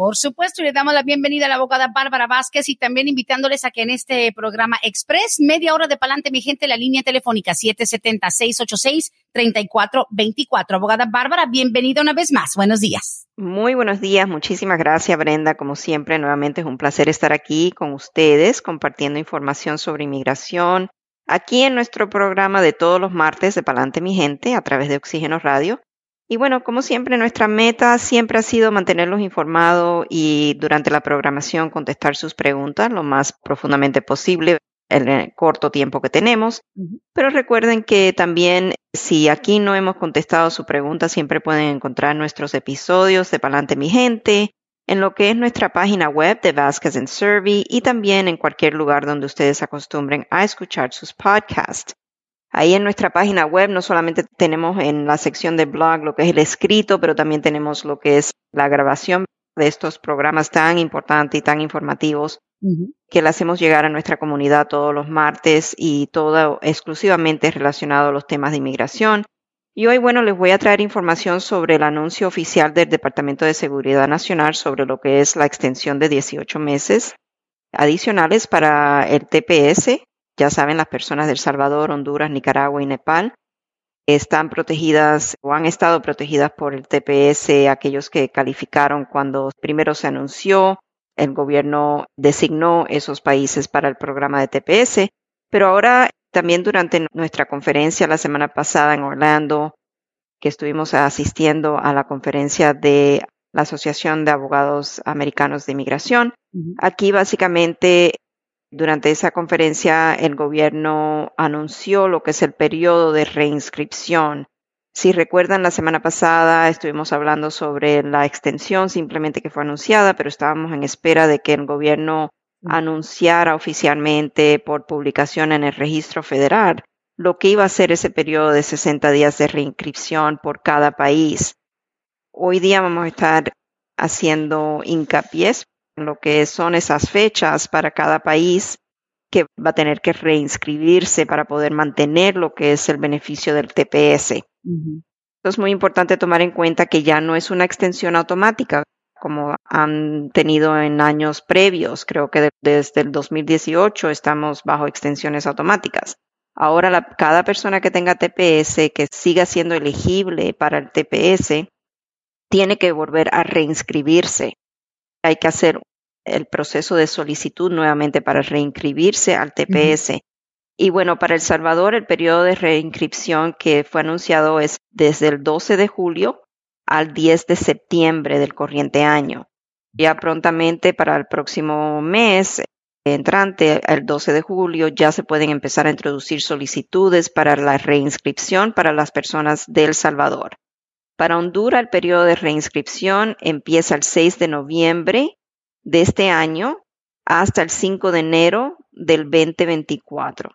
Por supuesto, le damos la bienvenida a la abogada Bárbara Vázquez y también invitándoles a que en este programa Express, media hora de palante, mi gente, la línea telefónica 770-686-3424. Abogada Bárbara, bienvenida una vez más. Buenos días. Muy buenos días, muchísimas gracias Brenda. Como siempre, nuevamente es un placer estar aquí con ustedes compartiendo información sobre inmigración. Aquí en nuestro programa de todos los martes de Palante Mi Gente a través de Oxígeno Radio. Y bueno, como siempre, nuestra meta siempre ha sido mantenerlos informados y durante la programación contestar sus preguntas lo más profundamente posible en el corto tiempo que tenemos. Pero recuerden que también si aquí no hemos contestado su pregunta, siempre pueden encontrar nuestros episodios de Palante Mi Gente en lo que es nuestra página web de Vasquez and Survey y también en cualquier lugar donde ustedes acostumbren a escuchar sus podcasts. Ahí en nuestra página web no solamente tenemos en la sección de blog lo que es el escrito, pero también tenemos lo que es la grabación de estos programas tan importantes y tan informativos que le hacemos llegar a nuestra comunidad todos los martes y todo exclusivamente relacionado a los temas de inmigración. Y hoy, bueno, les voy a traer información sobre el anuncio oficial del Departamento de Seguridad Nacional sobre lo que es la extensión de 18 meses adicionales para el TPS, ya saben, las personas de El Salvador, Honduras, Nicaragua y Nepal están protegidas o han estado protegidas por el TPS, aquellos que calificaron cuando primero se anunció, el gobierno designó esos países para el programa de TPS, pero ahora también durante nuestra conferencia la semana pasada en Orlando, que estuvimos asistiendo a la conferencia de la Asociación de Abogados Americanos de Inmigración, aquí básicamente durante esa conferencia, el gobierno anunció lo que es el periodo de reinscripción. Si recuerdan, la semana pasada estuvimos hablando sobre la extensión simplemente que fue anunciada, pero estábamos en espera de que el gobierno anunciara oficialmente por publicación en el registro federal lo que iba a ser ese periodo de 60 días de reinscripción por cada país. Hoy día vamos a estar haciendo hincapié lo que son esas fechas para cada país que va a tener que reinscribirse para poder mantener lo que es el beneficio del TPS. Es muy importante tomar en cuenta que ya no es una extensión automática como han tenido en años previos. Creo que desde el 2018 estamos bajo extensiones automáticas. Ahora cada persona que tenga TPS, que siga siendo elegible para el TPS, tiene que volver a reinscribirse. Hay que hacer el proceso de solicitud nuevamente para reinscribirse al TPS. Y bueno, para El Salvador el periodo de reinscripción que fue anunciado es desde el 12 de julio al 10 de septiembre del corriente año. Ya prontamente para el próximo mes entrante, el 12 de julio, ya se pueden empezar a introducir solicitudes para la reinscripción para las personas de El Salvador. Para Honduras, el periodo de reinscripción empieza el 6 de noviembre de este año hasta el 5 de enero del 2024.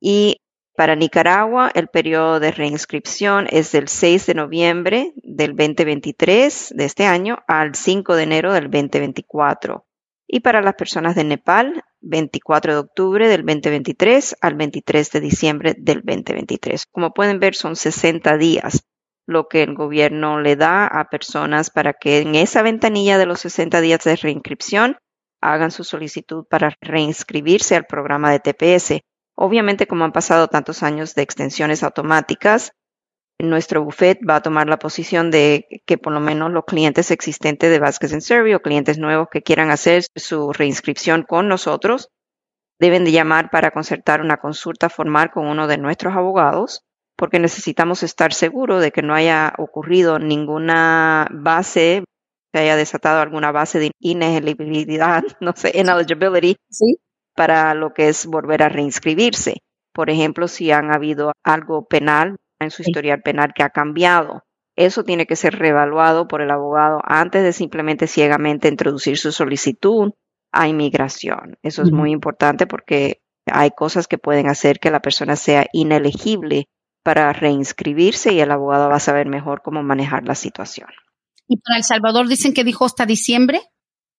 Y para Nicaragua, el periodo de reinscripción es del 6 de noviembre del 2023 de este año al 5 de enero del 2024. Y para las personas de Nepal, 24 de octubre del 2023 al 23 de diciembre del 2023. Como pueden ver, son 60 días lo que el gobierno le da a personas para que en esa ventanilla de los 60 días de reinscripción hagan su solicitud para reinscribirse al programa de TPS. Obviamente, como han pasado tantos años de extensiones automáticas, nuestro buffet va a tomar la posición de que por lo menos los clientes existentes de Vasquez en Servio, o clientes nuevos que quieran hacer su reinscripción con nosotros, deben de llamar para concertar una consulta formal con uno de nuestros abogados porque necesitamos estar seguros de que no haya ocurrido ninguna base, que haya desatado alguna base de inelegibilidad, no sé, ineligibility, ¿Sí? para lo que es volver a reinscribirse. Por ejemplo, si han habido algo penal en su historial penal que ha cambiado. eso tiene que ser reevaluado por el abogado antes de simplemente ciegamente introducir su solicitud a inmigración. Eso es muy importante porque hay cosas que pueden hacer que la persona sea inelegible para reinscribirse y el abogado va a saber mejor cómo manejar la situación. ¿Y para El Salvador dicen que dijo hasta diciembre?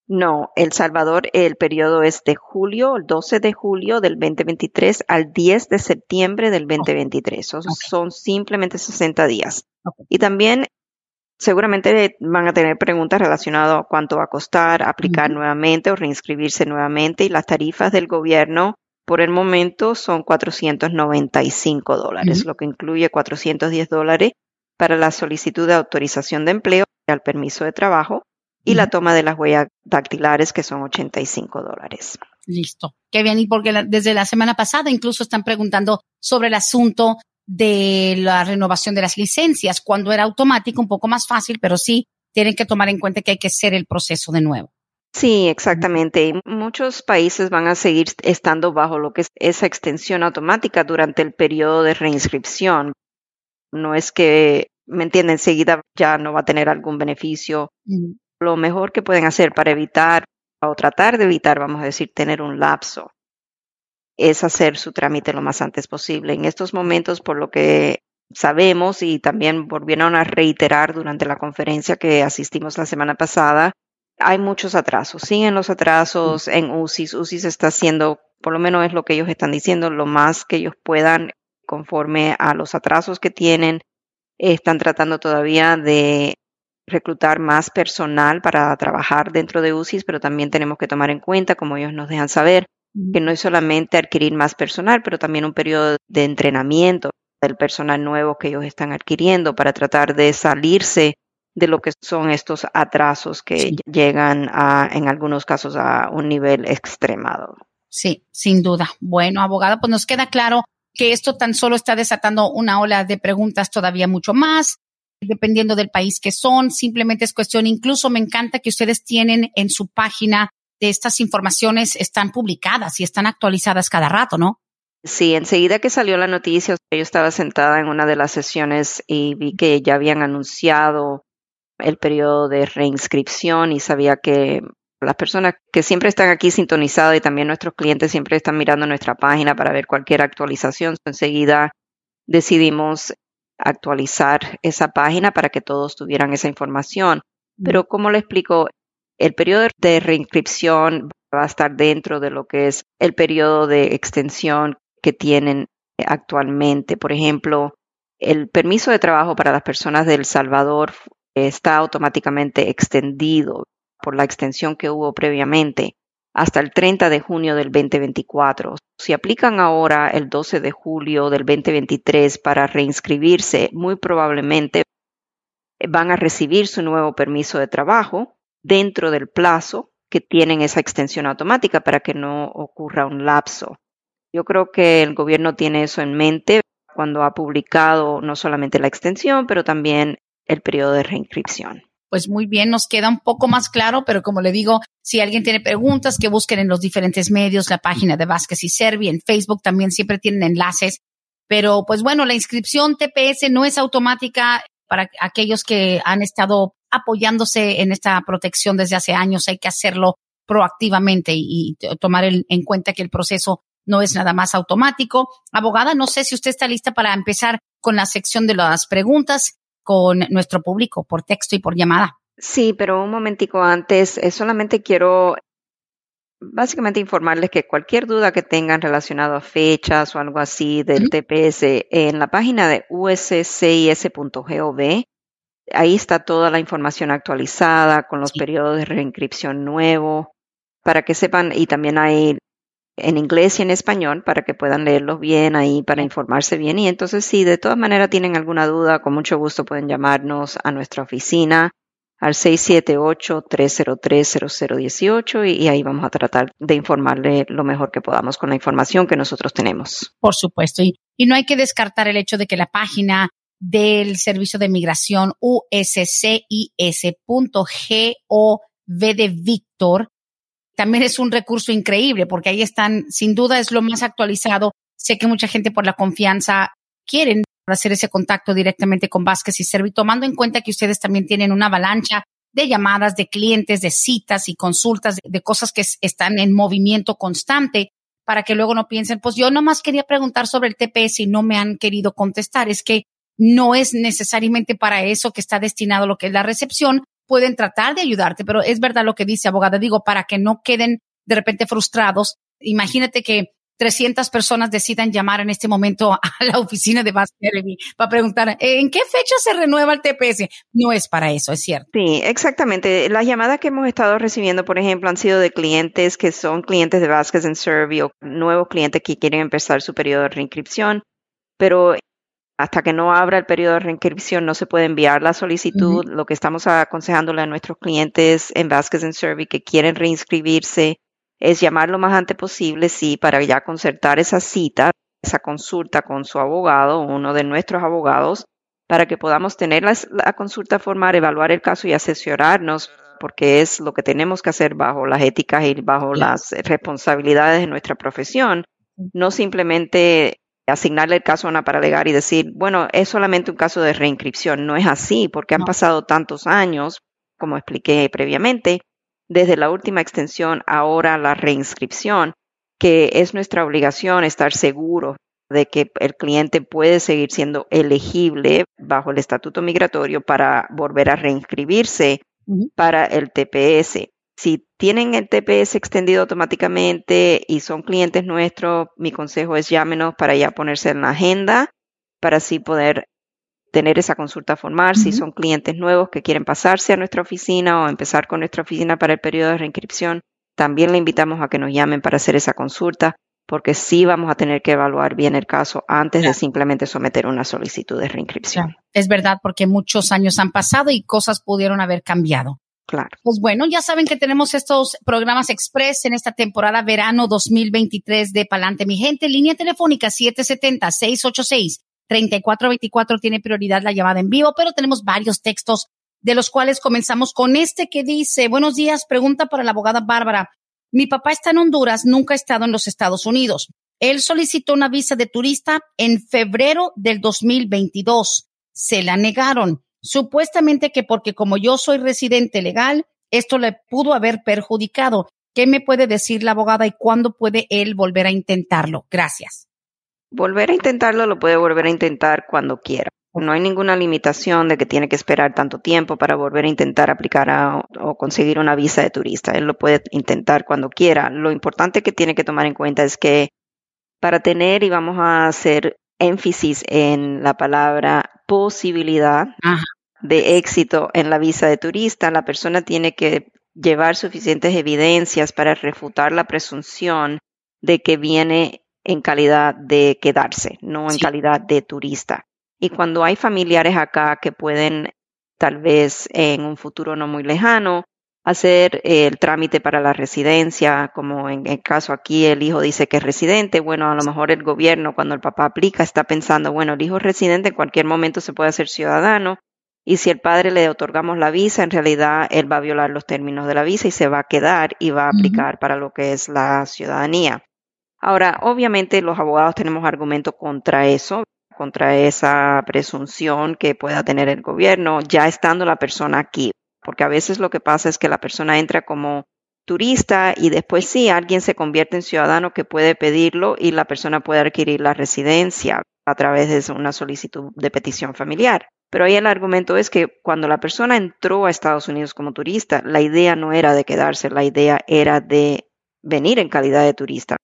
No, El Salvador, el periodo es de julio, el 12 de julio del 2023 al 10 de septiembre del 2023. Son simplemente 60 días. Y también seguramente van a tener preguntas relacionadas a cuánto va a costar aplicar nuevamente o reinscribirse nuevamente y las tarifas del gobierno por el momento son 495 dólares, lo que incluye 410 dólares para la solicitud de autorización de empleo al permiso de trabajo y la toma de las huellas dactilares que son 85 dólares. Listo. Qué bien. Y porque desde la semana pasada incluso están preguntando sobre el asunto de la renovación de las licencias, cuando era automático, un poco más fácil, pero sí tienen que tomar en cuenta que hay que hacer el proceso de nuevo. Sí, exactamente. Muchos países van a seguir estando bajo lo que es esa extensión automática durante el periodo de reinscripción. No es que, ¿me entienden? Enseguida ya no va a tener algún beneficio. Lo mejor que pueden hacer para evitar o tratar de evitar, vamos a decir, tener un lapso es hacer su trámite lo más antes posible. En estos momentos, por lo que sabemos y también volvieron a reiterar durante la conferencia que asistimos la semana pasada, hay muchos atrasos. Siguen los atrasos en UCIS. UCIS está haciendo, por lo menos es lo que ellos están diciendo, lo más que ellos puedan conforme a los atrasos que tienen. Están tratando todavía de reclutar más personal para trabajar dentro de UCIS, pero también tenemos que tomar en cuenta, como ellos nos dejan saber, que no es solamente adquirir más personal, pero también un periodo de entrenamiento del personal nuevo que ellos están adquiriendo para tratar de salirse de lo que son estos atrasos que llegan a, en algunos casos a un nivel extremado. Sí, sin duda. Bueno, abogada, pues nos queda claro que esto tan solo está desatando una ola de preguntas todavía mucho más, dependiendo del país que son. Simplemente es cuestión, incluso me encanta que ustedes tienen en su página estas informaciones están publicadas y están actualizadas cada rato, ¿no? Sí, enseguida que salió la noticia, yo estaba sentada en una de las sesiones y vi que ya habían anunciado el periodo de reinscripción y sabía que las personas que siempre están aquí sintonizadas y también nuestros clientes siempre están mirando nuestra página para ver cualquier actualización. Enseguida decidimos actualizar esa página para que todos tuvieran esa información. Pero como le explico, el periodo de reinscripción va a estar dentro de lo que es el periodo de extensión que tienen actualmente. Por ejemplo, el permiso de trabajo para las personas de El Salvador está automáticamente extendido por la extensión que hubo previamente hasta el 30 de junio del 2024. Si aplican ahora el 12 de julio del 2023 para reinscribirse, muy probablemente van a recibir su nuevo permiso de trabajo dentro del plazo que tienen esa extensión automática para que no ocurra un lapso. Yo creo que el gobierno tiene eso en mente cuando ha publicado no solamente la extensión, pero también el periodo de reinscripción. Pues muy bien, nos queda un poco más claro, pero como le digo, si alguien tiene preguntas, que busquen en los diferentes medios, la página de Vázquez y Servi, en Facebook también siempre tienen enlaces. Pero pues bueno, la inscripción TPS no es automática para aquellos que han estado apoyándose en esta protección desde hace años. Hay que hacerlo proactivamente y, tomar en cuenta que el proceso no es nada más automático. Abogada, no sé si usted está lista para empezar con la sección de las preguntas con nuestro público por texto y por llamada. Sí, pero un momentico antes, eh, solamente quiero básicamente informarles que cualquier duda que tengan relacionado a fechas o algo así del TPS en la página de uscis.gov Ahí está toda la información actualizada con los periodos de reinscripción nuevo para que sepan y también hay en inglés y en español para que puedan leerlos bien ahí para informarse bien y entonces si de todas maneras tienen alguna duda con mucho gusto pueden llamarnos a nuestra oficina al 678-303-0018 y, ahí vamos a tratar de informarle lo mejor que podamos con la información que nosotros tenemos. Por supuesto, y, y no hay que descartar el hecho de que la página del Servicio de Migración uscis.gov de Víctor. También es un recurso increíble porque ahí están, sin duda es lo más actualizado. Sé que mucha gente por la confianza quieren hacer ese contacto directamente con Vázquez y Servi, tomando en cuenta que ustedes también tienen una avalancha de llamadas de clientes, de citas y consultas, de, cosas que están en movimiento constante, para que luego no piensen, pues yo nomás quería preguntar sobre el TPS y no me han querido contestar. Es que no es necesariamente para eso que está destinado lo que es la recepción. Pueden tratar de ayudarte, pero es verdad lo que dice abogada. Digo, para que no queden de repente frustrados. Imagínate que 300 personas decidan llamar en este momento a la oficina de Bass para preguntar en qué fecha se renueva el TPS. No es para eso, es cierto. Sí, exactamente. Las llamadas que hemos estado recibiendo, por ejemplo, han sido de clientes que son clientes de Vasquez en o nuevos clientes que quieren empezar su periodo de reinscripción, pero hasta que no abra el periodo de reinscripción no se puede enviar la solicitud. Lo que estamos aconsejándole a nuestros clientes en Vasquez en Servi que quieren reinscribirse es llamar lo más antes posible, sí, para ya concertar esa cita, esa consulta con su abogado, uno de nuestros abogados, para que podamos tener la, consulta formal, evaluar el caso y asesorarnos, porque es lo que tenemos que hacer bajo las éticas y bajo las responsabilidades de nuestra profesión, no simplemente asignarle el caso a una paralegal y decir, bueno, es solamente un caso de reinscripción. No es así, porque han pasado tantos años, como expliqué previamente, desde la última extensión, ahora la reinscripción, que es nuestra obligación estar seguro de que el cliente puede seguir siendo elegible bajo el estatuto migratorio para volver a reinscribirse para el TPS. Si tienen el TPS extendido automáticamente y son clientes nuestros, mi consejo es llámenos para ya ponerse en la agenda para así poder tener esa consulta formal, si son clientes nuevos que quieren pasarse a nuestra oficina o empezar con nuestra oficina para el periodo de reinscripción, también le invitamos a que nos llamen para hacer esa consulta, porque sí vamos a tener que evaluar bien el caso antes de simplemente someter una solicitud de reinscripción. Es verdad, porque muchos años han pasado y cosas pudieron haber cambiado. Claro. Pues bueno, ya saben que tenemos estos programas express en esta temporada verano 2023 de Palante Mi Gente, línea telefónica 770 686 3424 tiene prioridad la llamada en vivo, pero tenemos varios textos de los cuales comenzamos con este que dice, buenos días, pregunta para la abogada Bárbara. Mi papá está en Honduras, nunca ha estado en los Estados Unidos. Él solicitó una visa de turista en febrero del 2022. Se la negaron, supuestamente que porque como yo soy residente legal, esto le pudo haber perjudicado. ¿Qué me puede decir la abogada y cuándo puede él volver a intentarlo? Gracias. Volver a intentarlo lo puede volver a intentar cuando quiera. No hay ninguna limitación de que tiene que esperar tanto tiempo para volver a intentar aplicar o conseguir una visa de turista. Él lo puede intentar cuando quiera. Lo importante que tiene que tomar en cuenta es que para tener, y vamos a hacer énfasis en la palabra posibilidad de éxito en la visa de turista, la persona tiene que llevar suficientes evidencias para refutar la presunción de que viene en calidad de quedarse, no en calidad de turista. Y cuando hay familiares acá que pueden tal vez en un futuro no muy lejano hacer el trámite para la residencia, como en el caso aquí el hijo dice que es residente, bueno, a lo mejor el gobierno cuando el papá aplica está pensando, bueno, el hijo es residente, en cualquier momento se puede hacer ciudadano, y si el padre le otorgamos la visa, en realidad él va a violar los términos de la visa y se va a quedar y va a aplicar para lo que es la ciudadanía. Ahora, obviamente los abogados tenemos argumentos contra eso, contra esa presunción que pueda tener el gobierno, ya estando la persona aquí, porque a veces lo que pasa es que la persona entra como turista y después sí, alguien se convierte en ciudadano que puede pedirlo y la persona puede adquirir la residencia a través de una solicitud de petición familiar. Pero ahí el argumento es que cuando la persona entró a Estados Unidos como turista, la idea no era de quedarse, la idea era de venir en calidad de turista.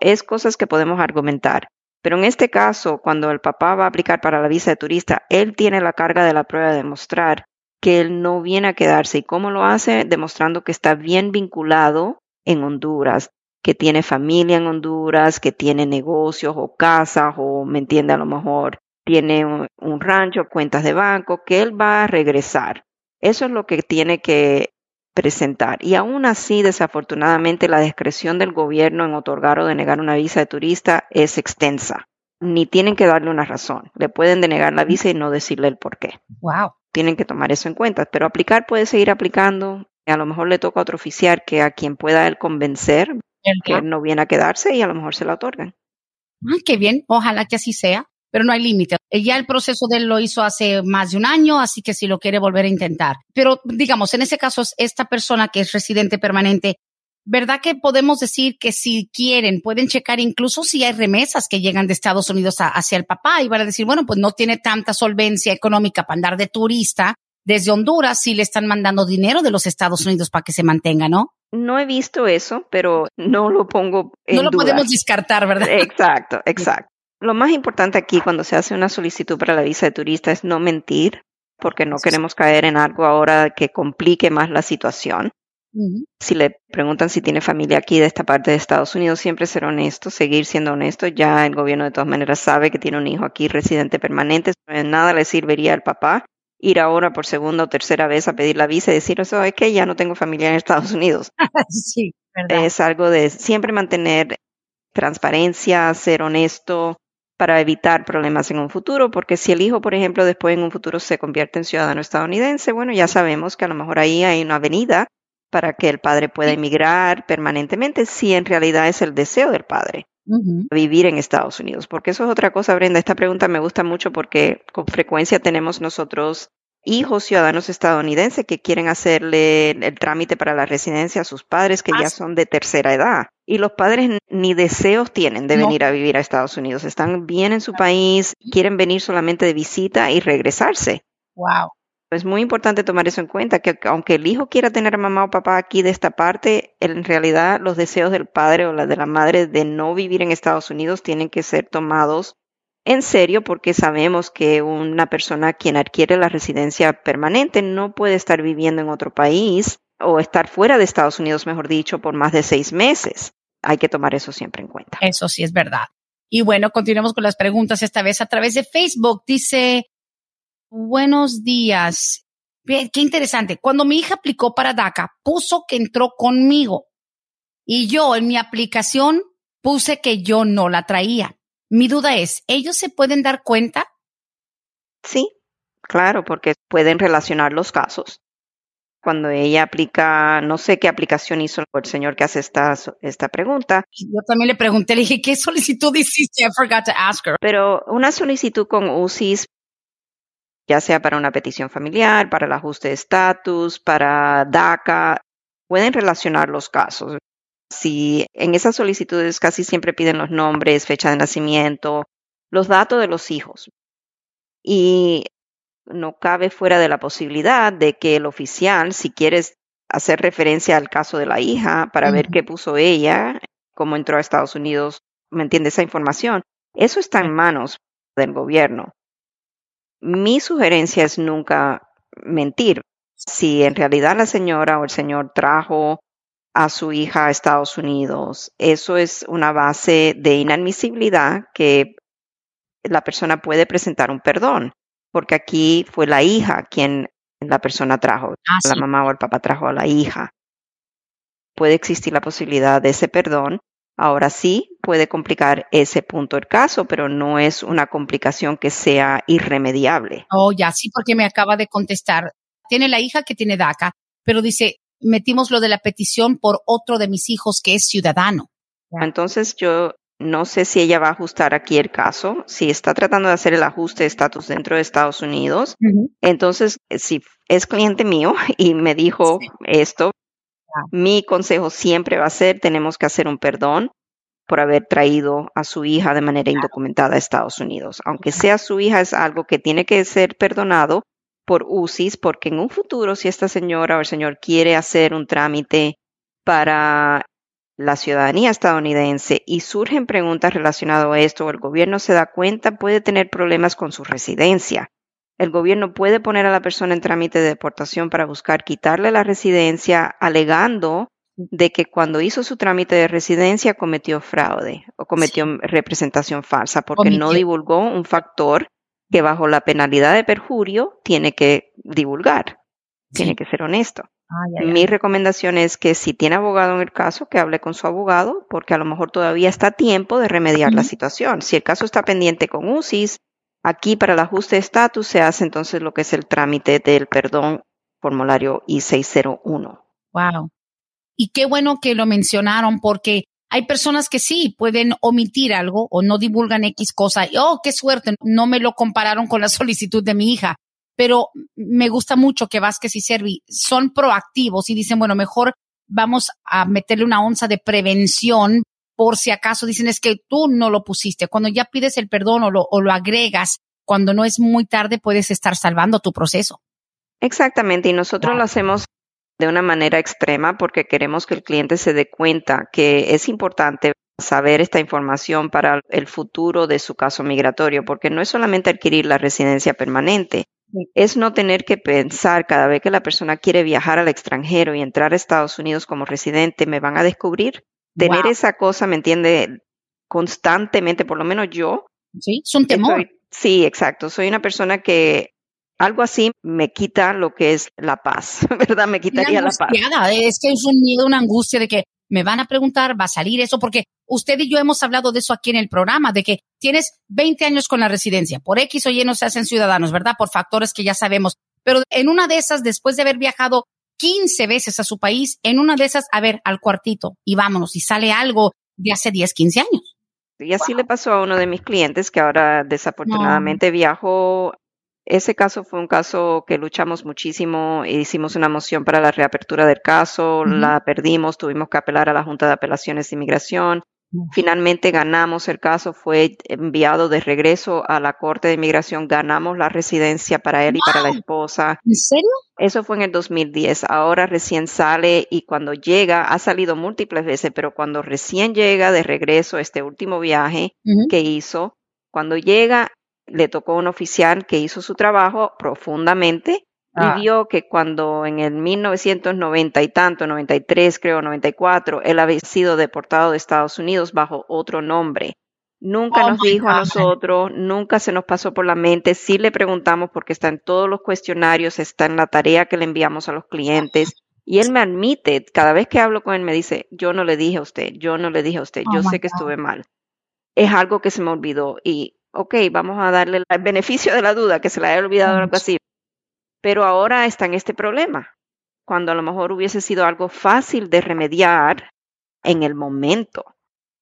Es cosas que podemos argumentar. Pero en este caso, cuando el papá va a aplicar para la visa de turista, él tiene la carga de la prueba de demostrar que él no viene a quedarse. ¿Y cómo lo hace? Demostrando que está bien vinculado en Honduras, que tiene familia en Honduras, que tiene negocios o casas, o me entiende a lo mejor, tiene un, un rancho, cuentas de banco, que él va a regresar. Eso es lo que tiene que presentar. Y aún así, desafortunadamente, la discreción del gobierno en otorgar o denegar una visa de turista es extensa. Ni tienen que darle una razón. Le pueden denegar la visa y no decirle el por qué. Wow. Tienen que tomar eso en cuenta. Pero aplicar puede seguir aplicando. A lo mejor le toca a otro oficial que a quien pueda él convencer que él no viene a quedarse y a lo mejor se la otorgan. Ay, qué bien. Ojalá que así sea. Pero no hay límite. Eh, ya el proceso de él lo hizo hace más de un año, así que si lo quiere volver a intentar. Pero digamos, en ese caso, esta persona que es residente permanente, ¿verdad que podemos decir que si quieren, pueden checar incluso si hay remesas que llegan de Estados Unidos hacia el papá y van a decir, bueno, pues no tiene tanta solvencia económica para andar de turista desde Honduras, si le están mandando dinero de los Estados Unidos para que se mantenga, ¿no? No he visto eso, pero no lo pongo en No lo podemos descartar, ¿verdad? Exacto, exacto. Lo más importante aquí cuando se hace una solicitud para la visa de turista es no mentir, porque no queremos caer en algo ahora que complique más la situación. Si le preguntan si tiene familia aquí de esta parte de Estados Unidos, siempre ser honesto, seguir siendo honesto. Ya el gobierno de todas maneras sabe que tiene un hijo aquí residente permanente. nada le serviría al papá ir ahora por segunda o tercera vez a pedir la visa y decir, eso es que ya no tengo familia en Estados Unidos. sí, verdad. Es algo de siempre mantener transparencia, ser honesto para evitar problemas en un futuro, porque si el hijo, por ejemplo, después en un futuro se convierte en ciudadano estadounidense, bueno, ya sabemos que a lo mejor ahí hay una avenida para que el padre pueda emigrar permanentemente si en realidad es el deseo del padre. vivir en Estados Unidos, porque eso es otra cosa, Brenda. Esta pregunta me gusta mucho porque con frecuencia tenemos nosotros hijos ciudadanos estadounidenses que quieren hacerle el trámite para la residencia a sus padres que ya son de tercera edad. Y los padres ni deseos tienen de venir a vivir a Estados Unidos. Están bien en su país, quieren venir solamente de visita y regresarse. Wow. Es muy importante tomar eso en cuenta, que aunque el hijo quiera tener a mamá o papá aquí de esta parte, en realidad los deseos del padre o la de la madre de no vivir en Estados Unidos tienen que ser tomados en serio porque sabemos que una persona quien adquiere la residencia permanente no puede estar viviendo en otro país o estar fuera de Estados Unidos, mejor dicho, por más de seis meses. Hay que tomar eso siempre en cuenta. Eso sí es verdad. Y bueno, continuemos con las preguntas esta vez a través de Facebook. Dice, Buenos días. qué interesante. Cuando mi hija aplicó para DACA, puso que entró conmigo. Y yo en mi aplicación puse que yo no la traía. Mi duda es, ¿ellos se pueden dar cuenta? Sí, claro, porque pueden relacionar los casos. Cuando ella aplica, no sé qué aplicación hizo el señor que hace esta, esta pregunta. Yo también le pregunté, le dije, ¿qué solicitud hiciste? I forgot to ask her. Pero una solicitud con UCIS ya sea para una petición familiar, para el ajuste de estatus, para DACA, pueden relacionar los casos. Si en esas solicitudes casi siempre piden los nombres, fecha de nacimiento, los datos de los hijos. Y no cabe fuera de la posibilidad de que el oficial, si quieres hacer referencia al caso de la hija para ver qué puso ella, cómo entró a Estados Unidos, ¿me entiende esa información? Eso está en manos del gobierno. Mi sugerencia es nunca mentir. Si en realidad la señora o el señor trajo a su hija a Estados Unidos, eso es una base de inadmisibilidad que la persona puede presentar un perdón, porque aquí fue la hija quien la persona trajo, ah, la mamá o el papá trajo a la hija. Puede existir la posibilidad de ese perdón Ahora sí puede complicar ese punto el caso, pero no es una complicación que sea irremediable. Oh, ya, sí, porque me acaba de contestar. Tiene la hija que tiene DACA, pero dice, metimos lo de la petición por otro de mis hijos que es ciudadano. Entonces yo no sé si ella va a ajustar aquí el caso, si está tratando de hacer el ajuste de estatus dentro de Estados Unidos. Entonces, si es cliente mío y me dijo esto, mi consejo siempre va a ser, tenemos que hacer un perdón por haber traído a su hija de manera indocumentada a Estados Unidos. Aunque sea su hija, es algo que tiene que ser perdonado por UCIS, porque en un futuro, si esta señora o el señor quiere hacer un trámite para la ciudadanía estadounidense y surgen preguntas relacionadas a esto, o el gobierno se da cuenta, puede tener problemas con su residencia. El gobierno puede poner a la persona en trámite de deportación para buscar quitarle la residencia, alegando de que cuando hizo su trámite de residencia cometió fraude o cometió representación falsa porque no divulgó un factor que bajo la penalidad de perjurio tiene que divulgar, tiene que ser honesto. Mi recomendación es que si tiene abogado en el caso, que hable con su abogado, porque a lo mejor todavía está a tiempo de remediar la situación. Si el caso está pendiente con UCIS, Aquí para el ajuste de estatus se hace entonces lo que es el trámite del perdón formulario I-601. Wow. Y qué bueno que lo mencionaron porque hay personas que sí pueden omitir algo o no divulgan X cosa. Y, oh, qué suerte, no me lo compararon con la solicitud de mi hija. Pero me gusta mucho que Vázquez y Servi son proactivos y dicen, bueno, mejor vamos a meterle una onza de prevención por si acaso dicen es que tú no lo pusiste. Cuando ya pides el perdón o lo, o lo agregas, cuando no es muy tarde, puedes estar salvando tu proceso. Exactamente, y nosotros lo hacemos de una manera extrema porque queremos que el cliente se dé cuenta que es importante saber esta información para el futuro de su caso migratorio, porque no es solamente adquirir la residencia permanente, es no tener que pensar cada vez que la persona quiere viajar al extranjero y entrar a Estados Unidos como residente, me van a descubrir. Tener esa cosa, ¿me entiende? Constantemente, por lo menos yo. Sí, es un temor. sí, exacto. Soy una persona que algo así me quita lo que es la paz, ¿verdad? Me quitaría la paz. Es que es un miedo, una angustia de que me van a preguntar, va a salir eso, porque usted y yo hemos hablado de eso aquí en el programa, de que tienes 20 años con la residencia, por X o Y no se hacen ciudadanos, ¿verdad? Por factores que ya sabemos. Pero en una de esas, después de haber viajado 15 veces a su país, en una de esas, a ver, al cuartito y vámonos, y sale algo de hace 10, 15 años. Y así le pasó a uno de mis clientes que ahora desafortunadamente viajó ese caso fue un caso que luchamos muchísimo, hicimos una moción para la reapertura del caso, la perdimos, tuvimos que apelar a la Junta de Apelaciones de Inmigración. Finalmente ganamos el caso, fue enviado de regreso a la Corte de Inmigración, ganamos la residencia para él y para la esposa. ¿En serio? Eso fue en el 2010. Ahora recién sale y cuando llega, ha salido múltiples veces, pero cuando recién llega de regreso este último viaje que hizo, cuando llega le tocó un oficial que hizo su trabajo profundamente y ah. vio que cuando en el 1990 y tanto, 93 creo, 94, él había sido deportado de Estados Unidos bajo otro nombre. Nunca oh nos dijo a nosotros, nunca se nos pasó por la mente. Sí le preguntamos porque está en todos los cuestionarios, está en la tarea que le enviamos a los clientes. Y él me admite, cada vez que hablo con él me dice, yo no le dije a usted, yo no le dije a usted, yo oh sé que estuve mal. Es algo que se me olvidó y ok, vamos a darle el beneficio de la duda, que se le haya olvidado algo así. Pero ahora está en este problema, cuando a lo mejor hubiese sido algo fácil de remediar en el momento,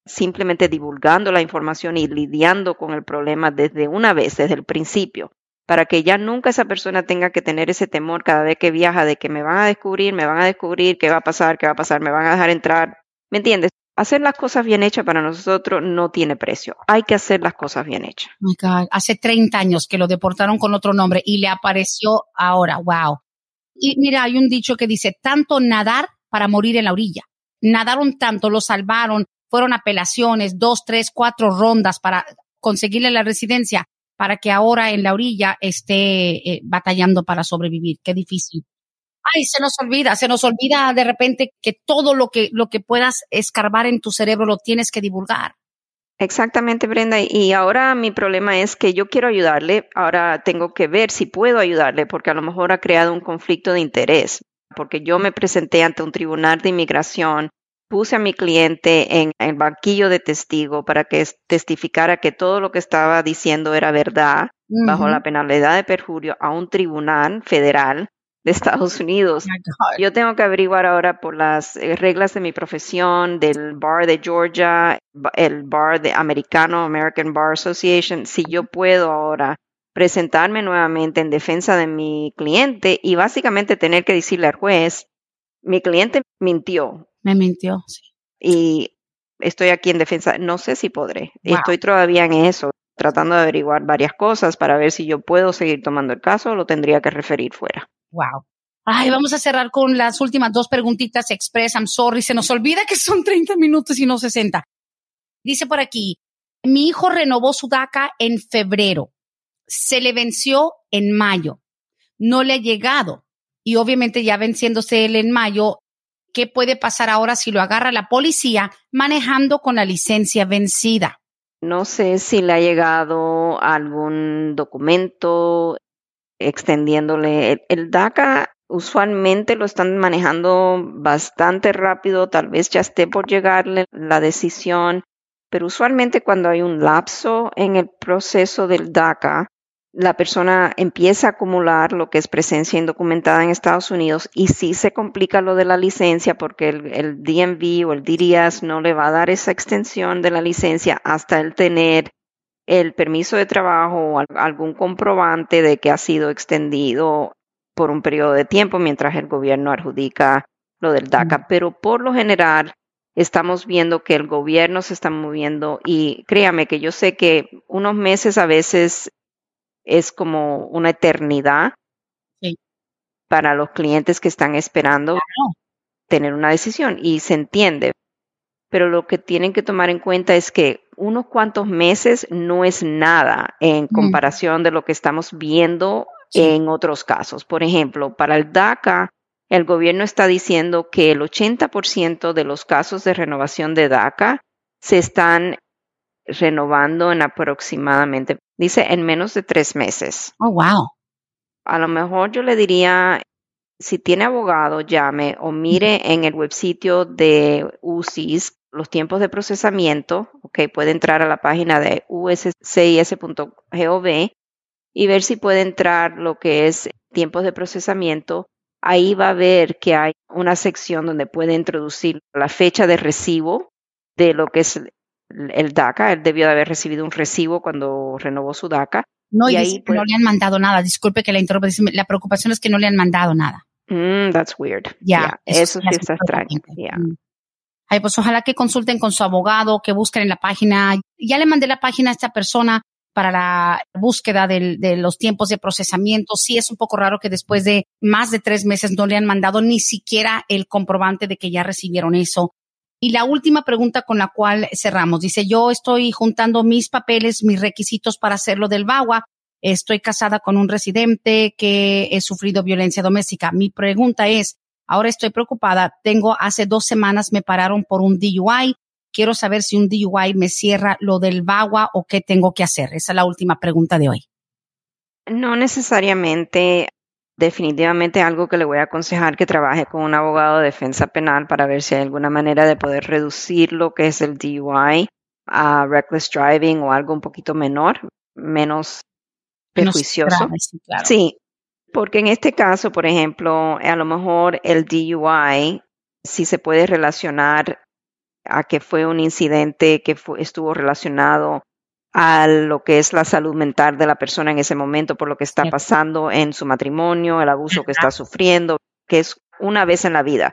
simplemente divulgando la información y lidiando con el problema desde una vez, desde el principio, para que ya nunca esa persona tenga que tener ese temor cada vez que viaja de que me van a descubrir, me van a descubrir, qué va a pasar, qué va a pasar, me van a dejar entrar. ¿Me entiendes? Hacer las cosas bien hechas para nosotros no tiene precio. Hay que hacer las cosas bien hechas. Hace 30 años que lo deportaron con otro nombre y le apareció ahora. Wow. Y mira, hay un dicho que dice, tanto nadar para morir en la orilla. Nadaron tanto, lo salvaron, fueron apelaciones, dos, tres, cuatro rondas para conseguirle la residencia para que ahora en la orilla esté eh, batallando para sobrevivir. Qué difícil ay, se nos olvida, se nos olvida de repente que todo lo que, lo que puedas escarbar en tu cerebro lo tienes que divulgar. Exactamente, Brenda. Y ahora mi problema es que yo quiero ayudarle, ahora tengo que ver si puedo ayudarle, porque a lo mejor ha creado un conflicto de interés, porque yo me presenté ante un tribunal de inmigración, puse a mi cliente en el banquillo de testigo para que testificara que todo lo que estaba diciendo era verdad, bajo la penalidad de perjurio, a un tribunal federal de Estados Unidos. Yo tengo que averiguar ahora por las eh, reglas de mi profesión, del bar de Georgia, el bar de americano, American Bar Association, si yo puedo ahora presentarme nuevamente en defensa de mi cliente y básicamente tener que decirle al juez, mi cliente mintió. Me mintió, sí. Y estoy aquí en defensa, no sé si podré. Estoy todavía en eso, tratando de averiguar varias cosas para ver si yo puedo seguir tomando el caso o lo tendría que referir fuera. Wow. Ay, vamos a cerrar con las últimas dos preguntitas express. I'm sorry, se nos olvida que son 30 minutos y no 60. Dice por aquí, mi hijo renovó su DACA en febrero. Se le venció en mayo. No le ha llegado. Y obviamente ya venciéndose él en mayo, ¿qué puede pasar ahora si lo agarra la policía manejando con la licencia vencida? No sé si le ha llegado algún documento extendiéndole. El, DACA usualmente lo están manejando bastante rápido, tal vez ya esté por llegarle la decisión, pero usualmente cuando hay un lapso en el proceso del DACA, la persona empieza a acumular lo que es presencia indocumentada en Estados Unidos y sí se complica lo de la licencia porque el, DMV o el DDS no le va a dar esa extensión de la licencia hasta el tener el permiso de trabajo o algún comprobante de que ha sido extendido por un periodo de tiempo mientras el gobierno adjudica lo del DACA. Pero por lo general estamos viendo que el gobierno se está moviendo y créame que yo sé que unos meses a veces es como una eternidad para los clientes que están esperando tener una decisión y se entiende. Pero lo que tienen que tomar en cuenta es que unos cuantos meses no es nada en comparación de lo que estamos viendo en otros casos. Por ejemplo, para el DACA, el gobierno está diciendo que el 80% de los casos de renovación de DACA se están renovando en aproximadamente, dice, en menos de tres meses. Oh, wow. A lo mejor yo le diría, si tiene abogado, llame o mire en el websitio de UCIS los tiempos de procesamiento, ok, puede entrar a la página de uscis.gov y ver si puede entrar lo que es tiempos de procesamiento. Ahí va a ver que hay una sección donde puede introducir la fecha de recibo de lo que es el DACA. Él debió de haber recibido un recibo cuando renovó su DACA. No, y, ahí no le han mandado nada. Disculpe que la interrumpa. La preocupación es que no le han mandado nada. Mm, that's weird. Ya, eso, sí está extraño. Mm. Ay, pues ojalá que consulten con su abogado, que busquen en la página. Ya le mandé la página a esta persona para la búsqueda de los tiempos de procesamiento. Sí es un poco raro que después de más de tres meses no le han mandado ni siquiera el comprobante de que ya recibieron eso. Y la última pregunta con la cual cerramos. Dice, yo estoy juntando mis papeles, mis requisitos para hacerlo del VAWA. Estoy casada con un residente que he sufrido violencia doméstica. Mi pregunta es, ahora estoy preocupada. Tengo hace dos semanas me pararon por un DUI. Quiero saber si un DUI me cierra lo del VAWA o qué tengo que hacer. Esa es la última pregunta de hoy. No necesariamente definitivamente algo que le voy a aconsejar que trabaje con un abogado de defensa penal para ver si hay alguna manera de poder reducir lo que es el DUI a reckless driving o algo un poquito menor, menos perjuicioso. sí, porque en este caso, por ejemplo, a lo mejor el DUI sí se puede relacionar a que fue un incidente que estuvo relacionado a lo que es la salud mental de la persona en ese momento por lo que está pasando en su matrimonio, el abuso que está sufriendo, que es una vez en la vida,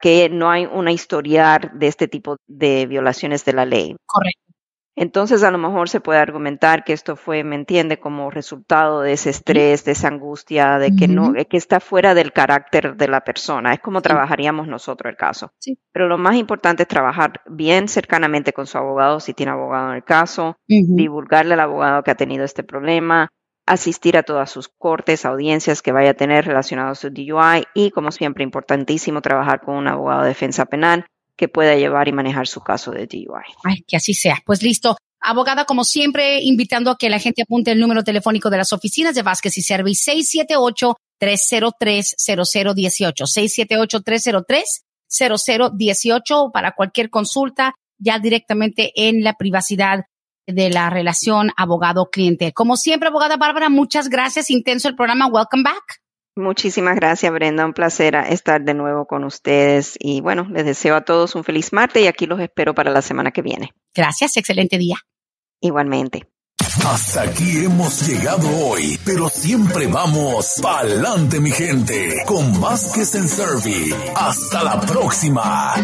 que no hay una historial de este tipo de violaciones de la ley. Correcto. Entonces, a lo mejor se puede argumentar que esto fue, ¿me entiende?, como resultado de ese estrés, de esa angustia, de que no, que está fuera del carácter de la persona. Es como trabajaríamos nosotros el caso. Sí. Pero lo más importante es trabajar bien cercanamente con su abogado, si tiene abogado en el caso, divulgarle al abogado que ha tenido este problema, asistir a todas sus cortes, audiencias que vaya a tener relacionados a su DUI y, como siempre, importantísimo trabajar con un abogado de defensa penal que pueda llevar y manejar su caso de DUI. Ay, que así sea. Pues listo. Abogada, como siempre, invitando a que la gente apunte el número telefónico de las oficinas de Vázquez y Service 678-303-0018. 678-303-0018 para cualquier consulta ya directamente en la privacidad de la relación abogado-cliente. Como siempre, abogada Bárbara, muchas gracias. Intenso el programa. Welcome back. Muchísimas gracias, Brenda. Un placer estar de nuevo con ustedes. Y bueno, les deseo a todos un feliz martes y aquí los espero para la semana que viene. Gracias, excelente día. Igualmente. Hasta aquí hemos llegado hoy, pero siempre vamos pa'lante, mi gente, con Vázquez en Servi. Hasta la próxima.